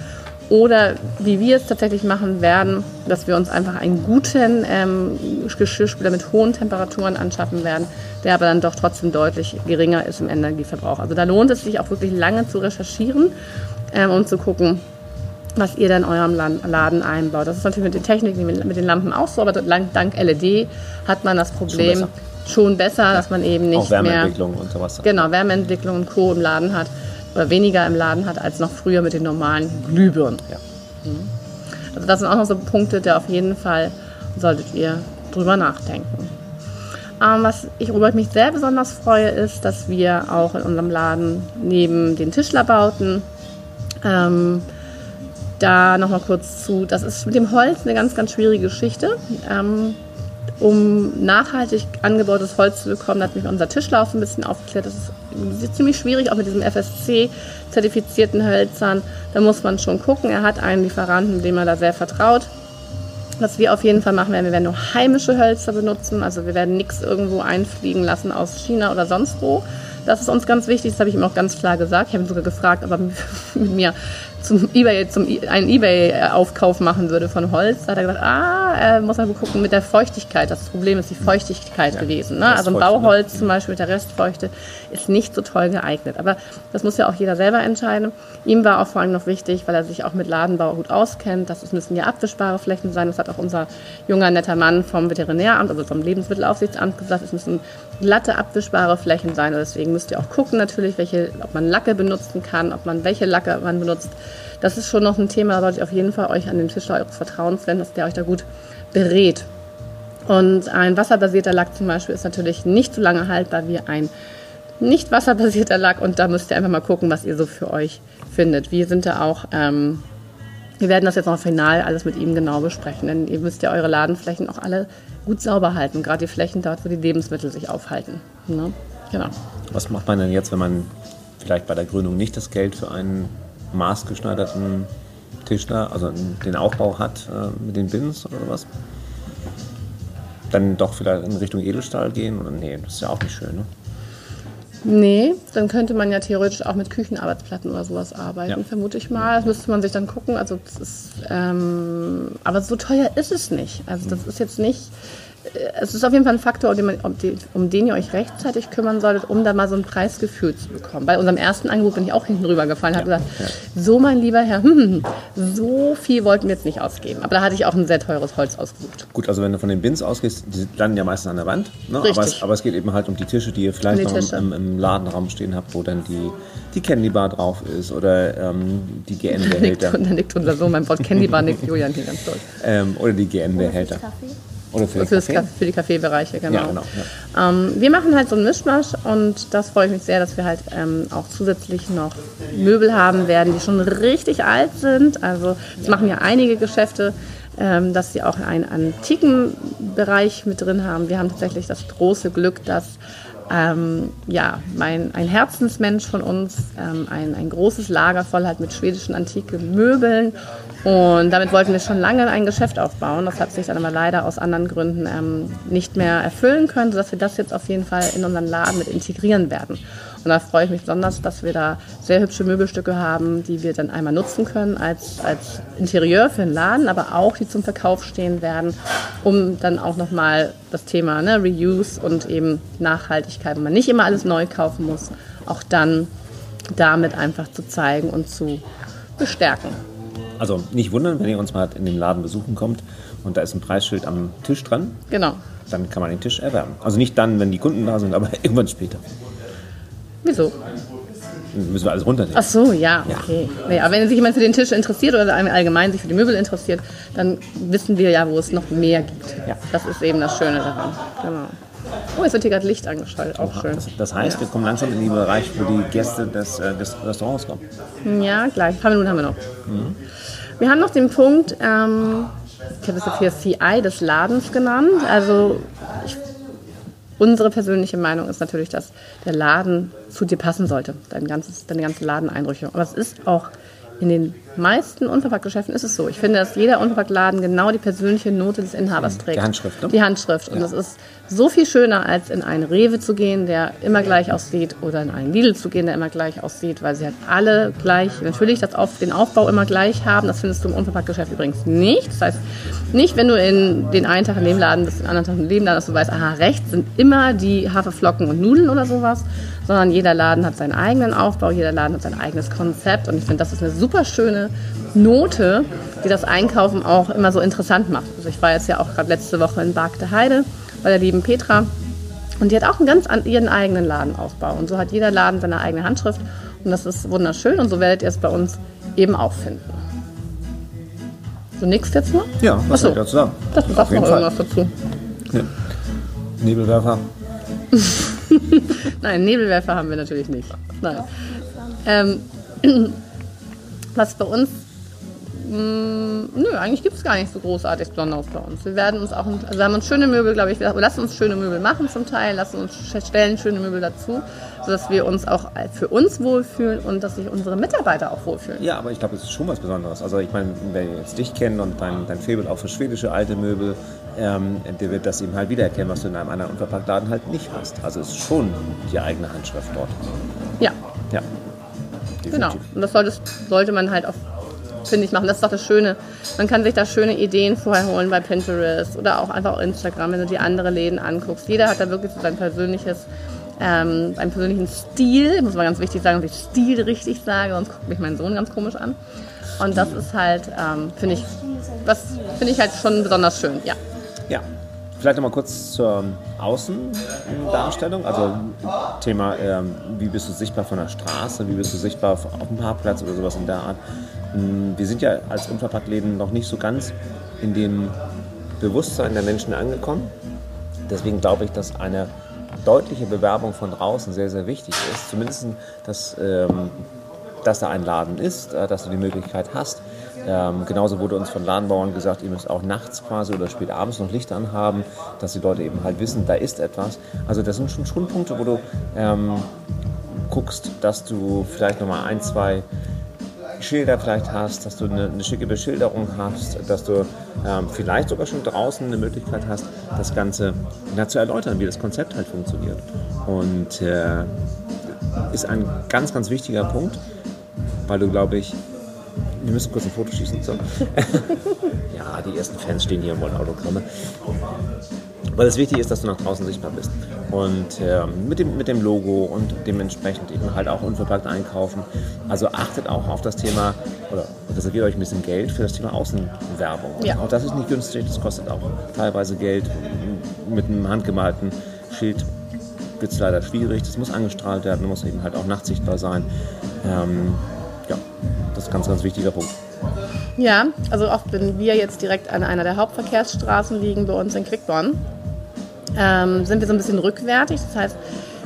Oder wie wir es tatsächlich machen werden, dass wir uns einfach einen guten ähm, Geschirrspüler mit hohen Temperaturen anschaffen werden, der aber dann doch trotzdem deutlich geringer ist im Energieverbrauch. Also da lohnt es sich auch wirklich lange zu recherchieren ähm, und zu gucken, was ihr dann in eurem Laden einbaut. Das ist natürlich mit den Techniken, mit den Lampen auch so, aber dank LED hat man das Problem, schon besser, dass man eben nicht Auch Wärmeentwicklung mehr, und sowas. Genau, Wärmeentwicklung und Co. im Laden hat oder weniger im Laden hat als noch früher mit den normalen Glühbirnen. Ja. Mhm. Also das sind auch noch so Punkte, der auf jeden Fall solltet ihr drüber nachdenken. Ähm, was ich, worüber ich mich sehr besonders freue, ist, dass wir auch in unserem Laden neben den Tischlerbauten ähm, da nochmal kurz zu, das ist mit dem Holz eine ganz, ganz schwierige Geschichte. Ähm, um nachhaltig angebautes Holz zu bekommen, hat mich unser Tischlauf ein bisschen aufgeklärt. Das ist ziemlich schwierig, auch mit diesem FSC-zertifizierten Hölzern. Da muss man schon gucken. Er hat einen Lieferanten, dem er da sehr vertraut. Was wir auf jeden Fall machen werden, wir werden nur heimische Hölzer benutzen. Also wir werden nichts irgendwo einfliegen lassen aus China oder sonst wo. Das ist uns ganz wichtig, das habe ich ihm auch ganz klar gesagt. Ich habe ihn sogar gefragt, ob er mit mir zum eBay, zum, einen Ebay-Aufkauf machen würde von Holz. Da hat er gesagt, ah, er muss mal gucken mit der Feuchtigkeit. Das Problem ist die Feuchtigkeit ja, gewesen. Ne? Also ein Bauholz ne? zum Beispiel mit der Restfeuchte ist nicht so toll geeignet. Aber das muss ja auch jeder selber entscheiden. Ihm war auch vor allem noch wichtig, weil er sich auch mit Ladenbau gut auskennt, dass es müssen ja abwischbare Flächen sein. Das hat auch unser junger, netter Mann vom Veterinäramt, also vom Lebensmittelaufsichtsamt gesagt, es müssen glatte, abwischbare Flächen sein. Und deswegen müsst ihr auch gucken natürlich, welche, ob man Lacke benutzen kann, ob man welche Lacke man benutzt. Das ist schon noch ein Thema, da sollte ich auf jeden Fall euch an den Tischler eures Vertrauens wenden, dass der euch da gut berät. Und ein wasserbasierter Lack zum Beispiel ist natürlich nicht so lange haltbar wie ein nicht wasserbasierter Lack. Und da müsst ihr einfach mal gucken, was ihr so für euch findet. Wir sind da auch, ähm, wir werden das jetzt noch final alles mit ihm genau besprechen, denn ihr müsst ja eure Ladenflächen auch alle gut sauber halten, gerade die Flächen dort, wo die Lebensmittel sich aufhalten. Ne? Genau. Was macht man denn jetzt, wenn man vielleicht bei der Gründung nicht das Geld für einen maßgeschneiderten Tischler, also den Aufbau hat äh, mit den Bins oder was? Dann doch vielleicht in Richtung Edelstahl gehen? Oder nee, das ist ja auch nicht schön, ne? Nee, dann könnte man ja theoretisch auch mit Küchenarbeitsplatten oder sowas arbeiten, ja. vermute ich mal. Das müsste man sich dann gucken. Also das ist, ähm, aber so teuer ist es nicht. Also das ist jetzt nicht es ist auf jeden Fall ein Faktor, um den, um, den, um den, ihr euch rechtzeitig kümmern solltet, um da mal so ein Preisgefühl zu bekommen. Bei unserem ersten Angebot bin ich auch hinten rübergefallen, habe gesagt, ja. so mein lieber Herr, hm, so viel wollten wir jetzt nicht ausgeben. Aber da hatte ich auch ein sehr teures Holz ausgesucht. Gut, also wenn du von den Bins ausgehst, die landen ja meistens an der Wand. Ne? Aber, es, aber, es, geht eben halt um die Tische, die ihr vielleicht noch im, im, Ladenraum stehen habt, wo dann die, die Candy Bar drauf ist oder ähm, die GN-Behälter. Da nickt unser Sohn, mein Wort Candy Bar nickt Julian hier ganz toll. Ähm, oder die GN-Behälter. Oder für, für, Kaffee? für die Kaffeebereiche, genau. Ja, genau ja. Ähm, wir machen halt so einen Mischmasch und das freut mich sehr, dass wir halt ähm, auch zusätzlich noch Möbel haben werden, die schon richtig alt sind. Also das machen ja einige Geschäfte, ähm, dass sie auch einen antiken Bereich mit drin haben. Wir haben tatsächlich das große Glück, dass ähm, ja, mein, ein Herzensmensch von uns, ähm, ein, ein großes Lager voll hat mit schwedischen antiken Möbeln. Und damit wollten wir schon lange ein Geschäft aufbauen. Das hat sich dann aber leider aus anderen Gründen ähm, nicht mehr erfüllen können, sodass wir das jetzt auf jeden Fall in unseren Laden mit integrieren werden. Und da freue ich mich besonders, dass wir da sehr hübsche Möbelstücke haben, die wir dann einmal nutzen können als, als Interieur für den Laden, aber auch die zum Verkauf stehen werden, um dann auch nochmal das Thema ne, Reuse und eben Nachhaltigkeit, wenn man nicht immer alles neu kaufen muss, auch dann damit einfach zu zeigen und zu bestärken. Also nicht wundern, wenn ihr uns mal in dem Laden besuchen kommt und da ist ein Preisschild am Tisch dran. Genau. Dann kann man den Tisch erwerben. Also nicht dann, wenn die Kunden da sind, aber irgendwann später. Wieso? Müssen wir alles runternehmen. Ach so, ja, okay. Ja. Aber wenn sich jemand für den Tisch interessiert oder allgemein sich für die Möbel interessiert, dann wissen wir ja, wo es noch mehr gibt. Ja. Das ist eben das Schöne daran. Genau. Oh, jetzt wird hier gerade Licht angeschaltet, auch schön. Das, das heißt, ja. wir kommen langsam in den Bereich, wo die Gäste des, äh, des Restaurants kommen. Ja, gleich. Ein paar Minuten haben wir noch. Mhm. Wir haben noch den Punkt, ähm, ich habe es jetzt hier CI des Ladens genannt. Also ich Unsere persönliche Meinung ist natürlich, dass der Laden zu dir passen sollte, dein ganzes, deine ganze Ladeneinrichtung. Aber es ist auch in den meisten Unverpacktgeschäften ist es so. Ich finde, dass jeder Unverpacktladen genau die persönliche Note des Inhabers trägt. Die Handschrift, ne? Die Handschrift. Und ja. das ist so viel schöner, als in einen Rewe zu gehen, der immer gleich aussieht, oder in einen Lidl zu gehen, der immer gleich aussieht, weil sie halt alle gleich, natürlich das auf, den Aufbau immer gleich haben. Das findest du im Unverpacktgeschäft übrigens nicht. Das heißt, nicht, wenn du in den einen Tag in dem Laden bist, den anderen Tag in dem Laden, dass du weißt, aha, rechts sind immer die Haferflocken und Nudeln oder sowas, sondern jeder Laden hat seinen eigenen Aufbau, jeder Laden hat sein eigenes Konzept und ich finde, das ist eine super schöne Note, die das Einkaufen auch immer so interessant macht. Also ich war jetzt ja auch gerade letzte Woche in Barkte Heide bei der lieben Petra und die hat auch einen ganz ihren eigenen Ladenaufbau und so hat jeder Laden seine eigene Handschrift und das ist wunderschön und so werdet ihr es bei uns eben auch finden. Du nickst jetzt nur? Ja, was soll ich dazu sagen? Das, du sagst noch irgendwas dazu. Ja. Nebelwerfer? Nein, Nebelwerfer haben wir natürlich nicht. Nein. Ähm, was bei uns Mm, nö, eigentlich gibt es gar nicht so großartig Besonderes bei uns. Wir werden uns auch, also wir haben uns schöne Möbel, glaube ich, wir lassen uns schöne Möbel machen zum Teil, lassen uns stellen schöne Möbel dazu, sodass wir uns auch für uns wohlfühlen und dass sich unsere Mitarbeiter auch wohlfühlen. Ja, aber ich glaube, es ist schon was Besonderes. Also ich meine, wenn wir jetzt dich kennen und dein, dein Faible auch für schwedische alte Möbel, ähm, der wird das eben halt wiedererkennen, was du in einem anderen Unverpacktladen halt nicht hast. Also es ist schon die eigene Handschrift dort. Ja, Ja. genau. definitiv. Und das sollte man halt auch, finde ich, machen. Das ist doch das Schöne. Man kann sich da schöne Ideen vorher holen bei Pinterest oder auch einfach auf Instagram, wenn du die anderen Läden anguckst. Jeder hat da wirklich so sein persönliches, ähm, seinen persönlichen Stil. Muss man ganz wichtig sagen, dass ich Stil richtig sage, sonst guckt mich mein Sohn ganz komisch an. Und das ist halt, ähm, finde ich, das finde ich halt schon besonders schön, ja. Ja. Vielleicht nochmal kurz zur Außendarstellung. Also Thema, ähm, wie bist du sichtbar von der Straße, wie bist du sichtbar auf dem Parkplatz oder sowas in der Art. Mm, Wir sind ja als Unverpacktläden noch nicht so ganz in dem Bewusstsein der Menschen angekommen. Deswegen glaube ich, dass eine deutliche Bewerbung von draußen sehr, sehr wichtig ist. Zumindest, dass, ähm, dass da ein Laden ist, äh, dass du die Möglichkeit hast. Ähm, genauso wurde uns von Ladenbauern gesagt, ihr müsst auch nachts quasi oder spät abends noch Licht anhaben, dass die Leute eben halt wissen, da ist etwas. Also das sind schon, schon Punkte, wo du ähm, guckst, dass du vielleicht nochmal ein, zwei Schilder vielleicht hast, dass du eine, eine schicke Beschilderung hast, dass du ähm, vielleicht sogar schon draußen eine Möglichkeit hast, das Ganze ja, zu erläutern, wie das Konzept halt funktioniert. Und äh, ist ein ganz, ganz wichtiger Punkt, weil du, glaube ich, wir müssen kurz ein Foto schießen. So. ja, die ersten Fans stehen hier und wollen Autogramme. Weil es wichtig ist, dass du nach draußen sichtbar bist. Und ähm, mit, dem, mit dem Logo und dementsprechend eben halt auch unverpackt einkaufen. Also achtet auch auf das Thema, oder reserviert euch ein bisschen Geld für das Thema Außenwerbung. Ja. Auch das ist nicht günstig, das kostet auch teilweise Geld. Mit einem handgemalten Schild wird es leider schwierig. Das muss angestrahlt werden, muss eben halt auch nachtsichtbar sein. Ähm, ja, das ist ein ganz, ganz wichtiger Punkt. Ja, also auch wenn wir jetzt direkt an einer der Hauptverkehrsstraßen liegen bei uns in Quickborn, ähm, sind wir so ein bisschen rückwärtig. Das heißt,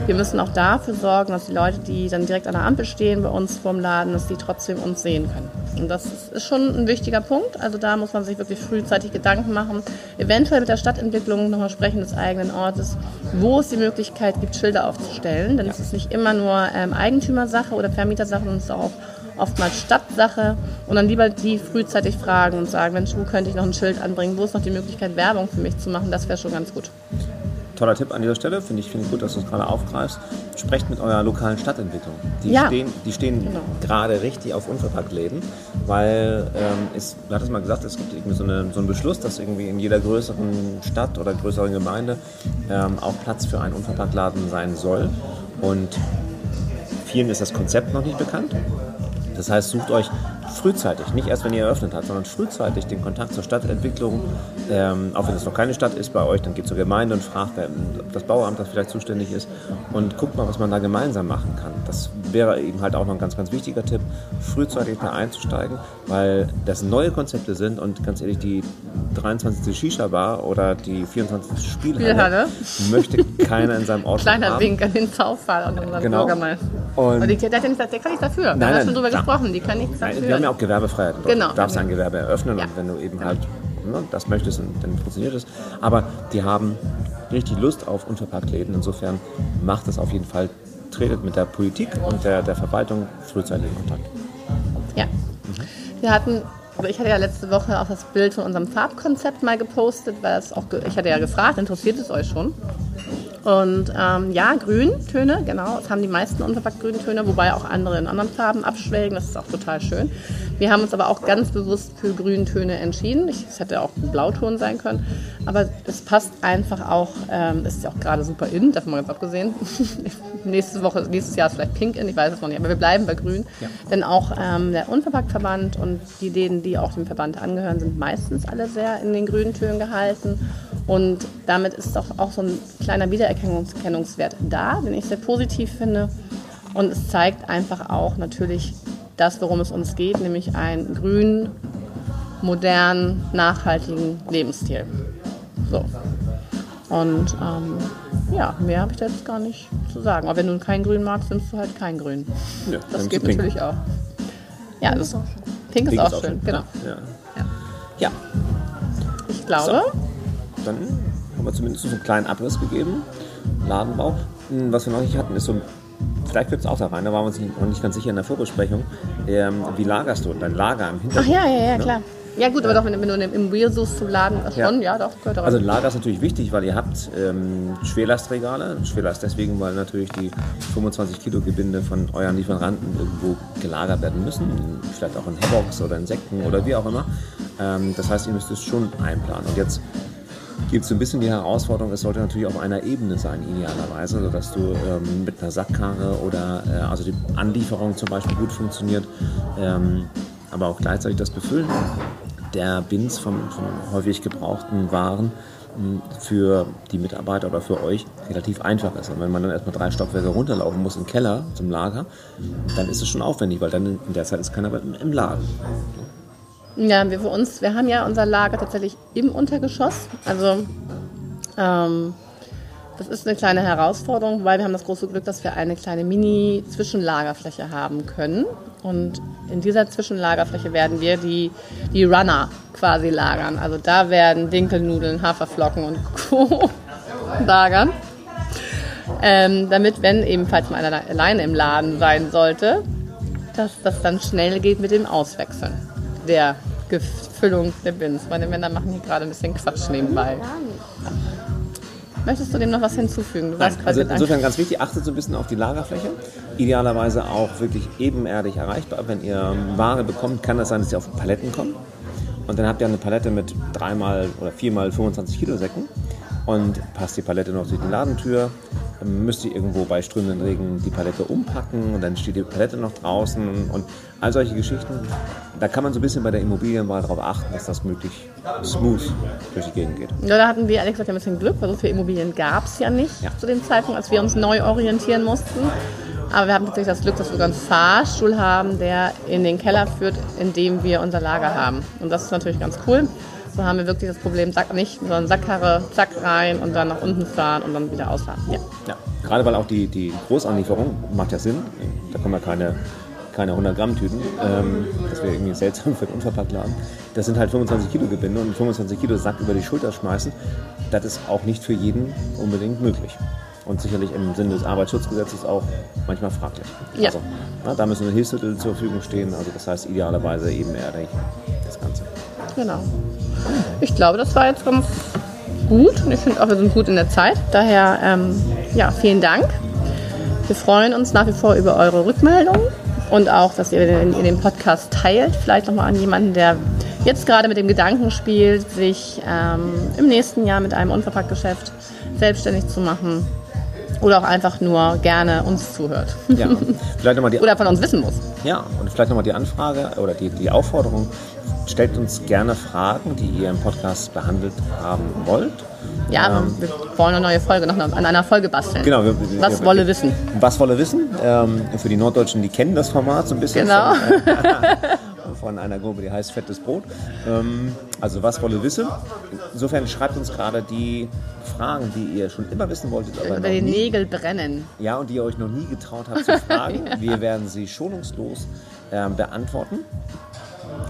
wir müssen auch dafür sorgen, dass die Leute, die dann direkt an der Ampel stehen bei uns vorm Laden, dass die trotzdem uns sehen können. Und das ist- schon ein wichtiger Punkt. Also da muss man sich wirklich frühzeitig Gedanken machen. Eventuell mit der Stadtentwicklung nochmal sprechen des eigenen Ortes, wo es die Möglichkeit gibt, Schilder aufzustellen. Denn es ist nicht immer nur ähm, Eigentümersache oder Vermietersache, sondern es ist auch oftmals Stadtsache und dann lieber die frühzeitig fragen und sagen, Mensch, wo könnte ich noch ein Schild anbringen, wo ist noch die Möglichkeit, Werbung für mich zu machen, das wäre schon ganz gut. Toller Tipp an dieser Stelle, finde ich, finde ich gut, dass du es gerade aufgreifst. Sprecht mit eurer lokalen Stadtentwicklung. Die Ja. stehen, die stehen Genau. gerade richtig auf Unverpacktläden, weil ähm, es, du hattest mal gesagt, es gibt irgendwie so, eine, so einen Beschluss, dass irgendwie in jeder größeren Stadt oder größeren Gemeinde ähm, auch Platz für einen Unverpacktladen sein soll. Und vielen ist das Konzept noch nicht bekannt. Das heißt, sucht euch frühzeitig, nicht erst wenn ihr eröffnet habt, sondern frühzeitig den Kontakt zur Stadtentwicklung. Ähm, auch wenn es noch keine Stadt ist bei euch, dann geht zur Gemeinde und fragt, wer das Bauamt, das vielleicht zuständig ist, und guckt mal, was man da gemeinsam machen kann. Das wäre eben halt auch noch ein ganz, ganz wichtiger Tipp, frühzeitig da einzusteigen, weil das neue Konzepte sind und ganz ehrlich, die 23. Shisha-Bar oder die 24. Spielhalle, Spielhalle. möchte keiner in seinem Ort Kleiner haben. Wink an den Zaufall und unseren Genau. Bürgermeister. Und- die, der, nicht, der kann nichts dafür. Nein, nein, klar. Gesprochen, die kann nichts dafür. wir haben ja auch Gewerbefreiheit. Genau. Du darfst ein Gewerbe eröffnen Ja. und wenn du eben halt ne, das möchtest, dann dann funktioniert es. Aber die haben richtig Lust auf Unverpacktläden. Insofern macht es auf jeden Fall, tretet mit der Politik und der, der Verwaltung frühzeitig in Kontakt. Ja. Wir hatten, ich hatte ja letzte Woche auch das Bild von unserem Farbkonzept mal gepostet, weil es auch, ich hatte ja gefragt, interessiert es euch schon? Und ähm, ja, Grüntöne, genau. Es haben die meisten unverpackt Grüntöne, wobei auch andere in anderen Farben abschwelgen. Das ist auch total schön. Wir haben uns aber auch ganz bewusst für Grüntöne entschieden. Es hätte auch ein Blauton sein können. Aber es passt einfach auch, ähm, ist ja auch gerade super in, davon mal ganz abgesehen. Nächste Woche, nächstes Jahr ist vielleicht pink in, ich weiß es noch nicht. Aber wir bleiben bei Grün. Ja. Denn auch ähm, der Unverpacktverband und die Läden, die auch dem Verband angehören, sind meistens alle sehr in den Grüntönen gehalten. Und damit ist doch auch so ein kleiner Wiedererkennungswert da, den ich sehr positiv finde. Und es zeigt einfach auch natürlich das, worum es uns geht, nämlich einen grünen, modernen, nachhaltigen Lebensstil. So. Und ähm, ja, mehr habe ich da jetzt gar nicht zu sagen. Aber wenn du kein Grün magst, nimmst du halt kein Grün. Ja, Das geht Pink. natürlich auch. Ja, das Pink ist Pink auch schön, genau. Ja. Ja. ja, Ich glaube, dann haben wir zumindest so einen kleinen Abriss gegeben. Ladenbau. Hm, Was wir noch nicht hatten, ist so ein Vielleicht wird es auch da rein, da waren wir uns noch nicht ganz sicher in der Vorbesprechung. Ähm, wie lagerst du dein Lager im ach Hintergrund? ja, ja, ja, ne? klar. Ja gut, aber doch, wenn, wenn du im Immobil suchst zum Laden, das Ja. schon, ja, doch, gehört auch. Also ein Lager ist natürlich wichtig, weil ihr habt ähm, Schwerlastregale. Schwerlast deswegen, weil natürlich die 25 Kilo Gebinde von euren Lieferanten irgendwo gelagert werden müssen. Vielleicht auch in Hebox oder in Säcken oder wie auch immer. Ähm, das heißt, ihr müsst es schon einplanen. Und jetzt gibt es ein bisschen die Herausforderung, es sollte natürlich auf einer Ebene sein, idealerweise, sodass du ähm, mit einer Sackkarre oder äh, also die Anlieferung zum Beispiel gut funktioniert, ähm, aber auch gleichzeitig das Befüllen der Bins von, von häufig gebrauchten Waren mh, für die Mitarbeiter oder für euch relativ einfach ist. Und wenn man dann erstmal drei Stockwerke runterlaufen muss im Keller zum Lager, dann ist es schon aufwendig, weil dann in der Zeit ist keiner im Laden. Ja, wir für uns, wir haben ja unser Lager tatsächlich im Untergeschoss. Also ähm, das ist eine kleine Herausforderung, weil wir haben das große Glück, dass wir eine kleine Mini-Zwischenlagerfläche haben können. Und in dieser Zwischenlagerfläche werden wir die, die Runner quasi lagern. Also da werden Dinkelnudeln, Haferflocken und Co. lagern. Ähm, damit, wenn ebenfalls mal einer alleine im Laden sein sollte, dass das dann schnell geht mit dem Auswechseln der Gefüllung der Bins. Meine Männer machen hier gerade ein bisschen Quatsch nebenbei. Möchtest du dem noch was hinzufügen? Du warst Also insofern ganz wichtig, achtet so ein bisschen auf die Lagerfläche. Idealerweise auch wirklich ebenerdig erreichbar. Wenn ihr Ware bekommt, kann es sein, dass sie auf Paletten kommen. Und dann habt ihr eine Palette mit dreimal oder viermal 25 Kilo Säcken und passt die Palette noch durch die Ladentür. Dann müsst ihr irgendwo bei strömenden Regen die Palette umpacken und dann steht die Palette noch draußen und all solche Geschichten. Da kann man so ein bisschen bei der Immobilienwahl darauf achten, dass das möglichst smooth durch die Gegend geht. Ja, da hatten wir ehrlich gesagt ein bisschen Glück, weil so viele Immobilien gab es ja nicht Ja. zu dem Zeitpunkt, als wir uns neu orientieren mussten. Aber wir haben tatsächlich das Glück, dass wir sogar einen Fahrstuhl haben, der in den Keller führt, in dem wir unser Lager haben. Und das ist natürlich ganz cool. So haben wir wirklich das Problem, Sack nicht, sondern Sackkarre, zack rein und dann nach unten fahren und dann wieder ausladen. Ja. Ja, gerade weil auch die, die Großanlieferung macht ja Sinn. Da kommen ja keine, keine 100 Gramm Tüten. Ähm, das wäre irgendwie seltsam für den Unverpacktladen. Das sind halt 25 Kilo Gebinde und 25 Kilo Sack über die Schulter schmeißen. Das ist auch nicht für jeden unbedingt möglich. Und sicherlich im Sinne des Arbeitsschutzgesetzes auch manchmal fraglich. Ja. Also, na, da müssen Hilfsmittel zur Verfügung stehen. Also das heißt idealerweise eben ehrlich das Ganze. Genau. Ich glaube, das war jetzt ganz gut. Und ich finde auch, wir sind gut in der Zeit. Daher, ähm, ja, vielen Dank. Wir freuen uns nach wie vor über eure Rückmeldungen und auch, dass ihr den, ihr den Podcast teilt. Vielleicht nochmal an jemanden, der jetzt gerade mit dem Gedanken spielt, sich ähm, im nächsten Jahr mit einem Unverpacktgeschäft selbstständig zu machen. Oder auch einfach nur gerne uns zuhört. Ja, vielleicht nochmal die Oder von uns wissen muss. Ja, und vielleicht nochmal die Anfrage oder die, die Aufforderung. Stellt uns gerne Fragen, die ihr im Podcast behandelt haben wollt. Ja, wir wollen eine neue Folge, noch an einer Folge basteln. Genau. Wir, Was wir, wolle wissen? Was wolle wissen? Ähm, für die Norddeutschen, die kennen das Format so ein bisschen. Genau. Von, von einer Gruppe, die heißt Fettes Brot. Ähm, also was wolle wissen? Insofern schreibt uns gerade die Fragen, die ihr schon immer wissen wolltet, aber Über die nie, Nägel brennen. ja, und die ihr euch noch nie getraut habt zu fragen. Wir werden sie schonungslos ähm, beantworten.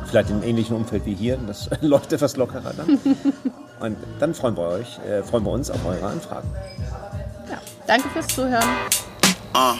Vielleicht in einem ähnlichen Umfeld wie hier. Das läuft etwas lockerer dann. Und dann freuen wir, euch, äh, freuen wir uns auf eure Anfragen. Ja. Danke fürs Zuhören. Uh,